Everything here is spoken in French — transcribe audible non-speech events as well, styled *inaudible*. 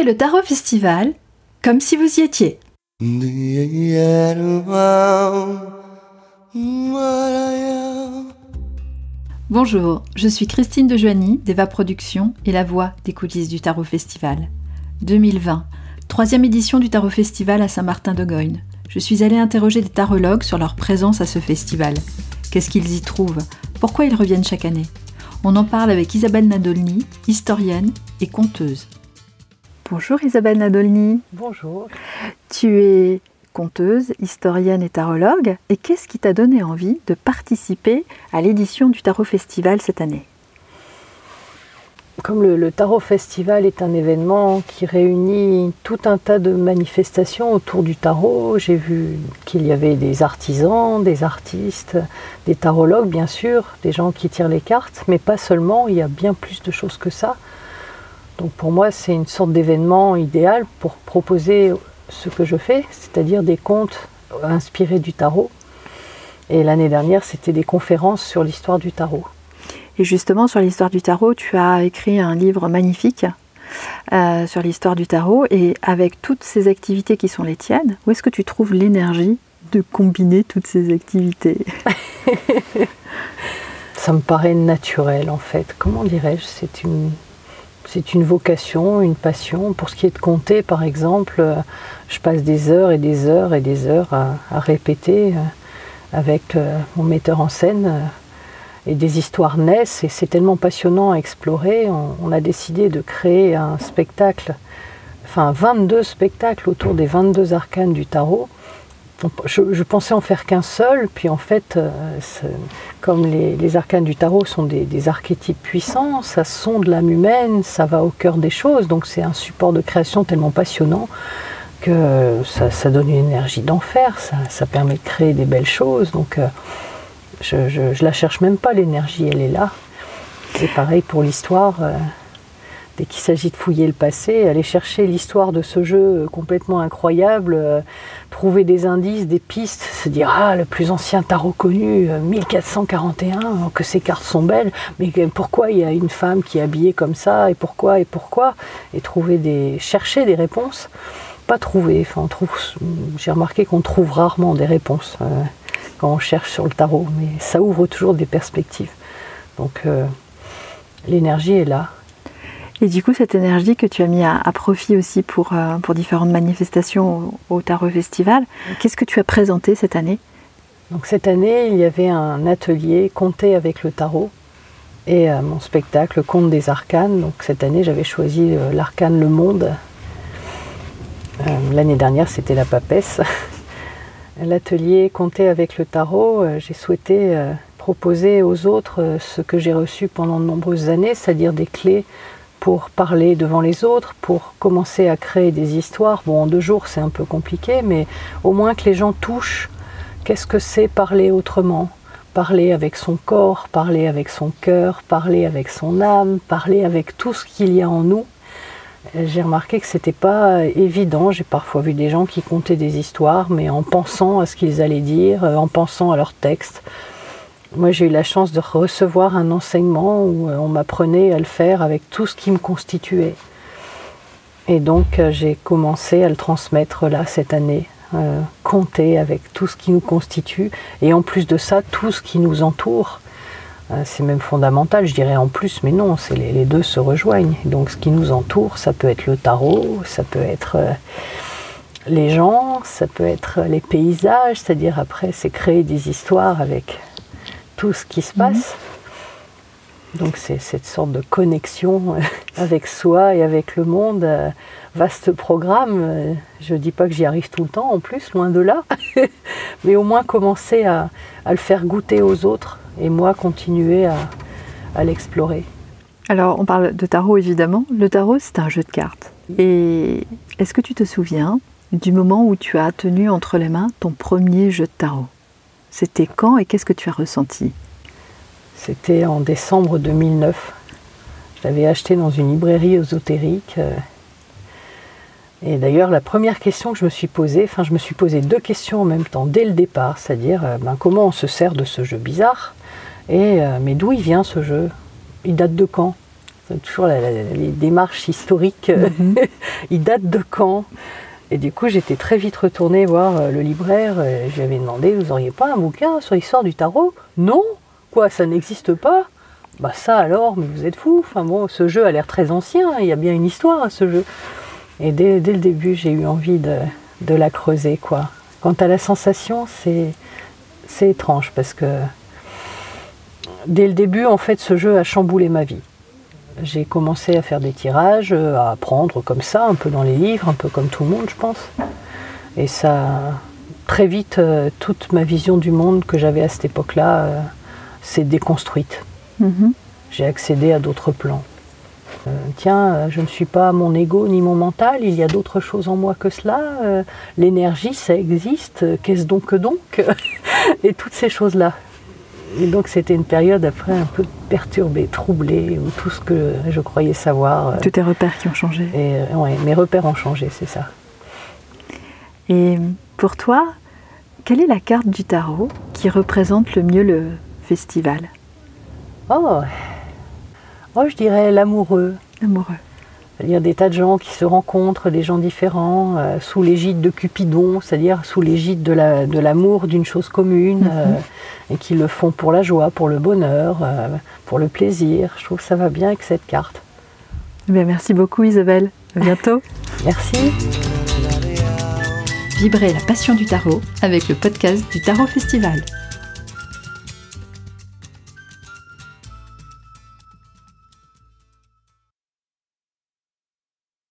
Le Tarot Festival comme si vous y étiez. Bonjour, je suis Christine de Joigny d'Eva Productions et la voix des coulisses du Tarot Festival. 2020, troisième édition du Tarot Festival à Saint-Martin-de-Goyne. Je suis allée interroger des tarologues sur leur présence à ce festival. Qu'est-ce qu'ils y trouvent? Pourquoi ils reviennent chaque année? On en parle avec Isabelle Nadolny, historienne et conteuse. Bonjour Isabelle Nadolny. Bonjour. Tu es conteuse, historienne et tarologue. Et qu'est-ce qui t'a donné envie de participer à l'édition du Tarot Festival cette année? Comme le, Tarot Festival est un événement qui réunit tout un tas de manifestations autour du tarot, j'ai vu qu'il y avait des artisans, des artistes, des tarologues bien sûr, des gens qui tirent les cartes, mais pas seulement, il y a bien plus de choses que ça. Donc pour moi, c'est une sorte d'événement idéal pour proposer ce que je fais, c'est-à-dire des contes inspirés du tarot. Et l'année dernière, c'était des conférences sur l'histoire du tarot. Et justement, sur l'histoire du tarot, tu as écrit un livre magnifique euh, sur l'histoire du tarot. Et avec toutes ces activités qui sont les tiennes, où est-ce que tu trouves l'énergie de combiner toutes ces activités? *laughs* *laughs* Ça me paraît naturel en fait. Comment dirais-je? C'est une c'est une vocation, une passion. Pour ce qui est de compter, par exemple, euh, je passe des heures et des heures et des heures à, répéter euh, avec euh, mon metteur en scène et des histoires naissent et c'est tellement passionnant à explorer. On, a décidé de créer un spectacle, enfin 22 spectacles autour des 22 arcanes du tarot je, pensais en faire qu'un seul, puis en fait, euh, comme les, arcanes du tarot sont des, archétypes puissants, ça sonde l'âme humaine, ça va au cœur des choses, donc c'est un support de création tellement passionnant que ça, donne une énergie d'enfer, ça, permet de créer des belles choses, donc euh, je, ne la cherche même pas l'énergie, elle est là. C'est pareil pour l'histoire. Euh, dès qu'il s'agit de fouiller le passé, aller chercher l'histoire de ce jeu complètement incroyable, euh, trouver des indices, des pistes, se dire ah le plus ancien tarot connu, 1441, euh, que ces cartes sont belles, mais pourquoi il y a une femme qui est habillée comme ça et pourquoi et pourquoi? Et trouver des chercher des réponses, pas trouver. Enfin. J'ai remarqué qu'on trouve rarement des réponses euh, quand on cherche sur le tarot, mais ça ouvre toujours des perspectives. Donc l'énergie est là. Et du coup, cette énergie que tu as mis à, profit aussi pour, euh, pour différentes manifestations au, Tarot Festival, qu'est-ce que tu as présenté cette année? Donc cette année, il y avait un atelier Compter avec le tarot et euh, mon spectacle Conte des arcanes. Donc cette année, j'avais choisi euh, l'arcane Le Monde. L'année dernière, c'était la papesse. *laughs* L'atelier Compter avec le tarot, j'ai souhaité proposer aux autres ce que j'ai reçu pendant de nombreuses années, c'est-à-dire des clés pour parler devant les autres, pour commencer à créer des histoires. Bon, en deux jours, c'est un peu compliqué, mais au moins que les gens touchent qu'est-ce que c'est parler autrement. Parler avec son corps, parler avec son cœur, parler avec son âme, parler avec tout ce qu'il y a en nous. J'ai remarqué que c'était pas évident. J'ai parfois vu des gens qui comptaient des histoires, mais en pensant à ce qu'ils allaient dire, en pensant à leur texte, moi, j'ai eu la chance de recevoir un enseignement où euh, on m'apprenait à le faire avec tout ce qui me constituait. Et donc, euh, j'ai commencé à le transmettre là cette année, euh, compter avec tout ce qui nous constitue et en plus de ça, tout ce qui nous entoure. c'est même fondamental, je dirais en plus, mais non, c'est les, deux se rejoignent. Donc, ce qui nous entoure, ça peut être le tarot, ça peut être les gens, ça peut être les paysages, c'est-à-dire après, c'est créer des histoires avec tout ce qui se passe. Donc c'est cette sorte de connexion euh, *laughs* avec soi et avec le monde. Euh, vaste programme. Euh, je ne dis pas que j'y arrive tout le temps en plus, loin de là. *laughs* Mais au moins commencer à, le faire goûter aux autres et moi continuer à, à l'explorer. Alors on parle de tarot évidemment. Le tarot c'est un jeu de cartes. Et est-ce que tu te souviens du moment où tu as tenu entre les mains ton premier jeu de tarot? C'était quand et qu'est-ce que tu as ressenti? C'était en décembre 2009. Je l'avais acheté dans une librairie ésotérique. Euh, et d'ailleurs, la première question que je me suis posée, enfin, je me suis posé deux questions en même temps dès le départ, c'est-à-dire euh, ben, comment on se sert de ce jeu bizarre et euh, mais d'où il vient ce jeu? Il date de quand? Toujours les démarches historiques. Mhm. *laughs* il date de quand? Et du coup, j'étais très vite retournée voir euh, le libraire. J'avais demandé, vous auriez pas un bouquin sur l'histoire du tarot? Non Quoi, ça n'existe pas? Bah ça alors, mais vous êtes fou. Enfin bon, ce jeu a l'air très ancien. Il y a bien une histoire à ce jeu. Et dès, le début, j'ai eu envie de, de, la creuser, quoi. Quant à la sensation, c'est étrange parce que dès le début, en fait, ce jeu a chamboulé ma vie. J'ai commencé à faire des tirages, à apprendre comme ça, un peu dans les livres, un peu comme tout le monde, je pense. Et ça, très vite, euh, toute ma vision du monde que j'avais à cette époque-là euh, s'est déconstruite. Mhm. J'ai accédé à d'autres plans. Euh, tiens, je ne suis pas mon ego ni mon mental, il y a d'autres choses en moi que cela. L'énergie, ça existe. Qu'est-ce donc que donc *laughs* Et toutes ces choses-là. Et donc c'était une période après un peu perturbée, troublée, où tout ce que je croyais savoir. Euh, Tous tes repères qui ont changé. Et, euh, ouais, mes repères ont changé, c'est ça. Et pour toi, quelle est la carte du tarot qui représente le mieux le festival? Oh, oh je dirais l'amoureux. L'amoureux. C'est-à-dire des tas de gens qui se rencontrent, des gens différents, euh, sous l'égide de Cupidon, c'est-à-dire sous l'égide de, l'amour d'une chose commune, euh, mhm. et qui le font pour la joie, pour le bonheur, euh, pour le plaisir. Je trouve que ça va bien avec cette carte. Eh bien, merci beaucoup Isabelle. À bientôt. *laughs* merci. Vibrez la passion du tarot avec le podcast du Tarot Festival.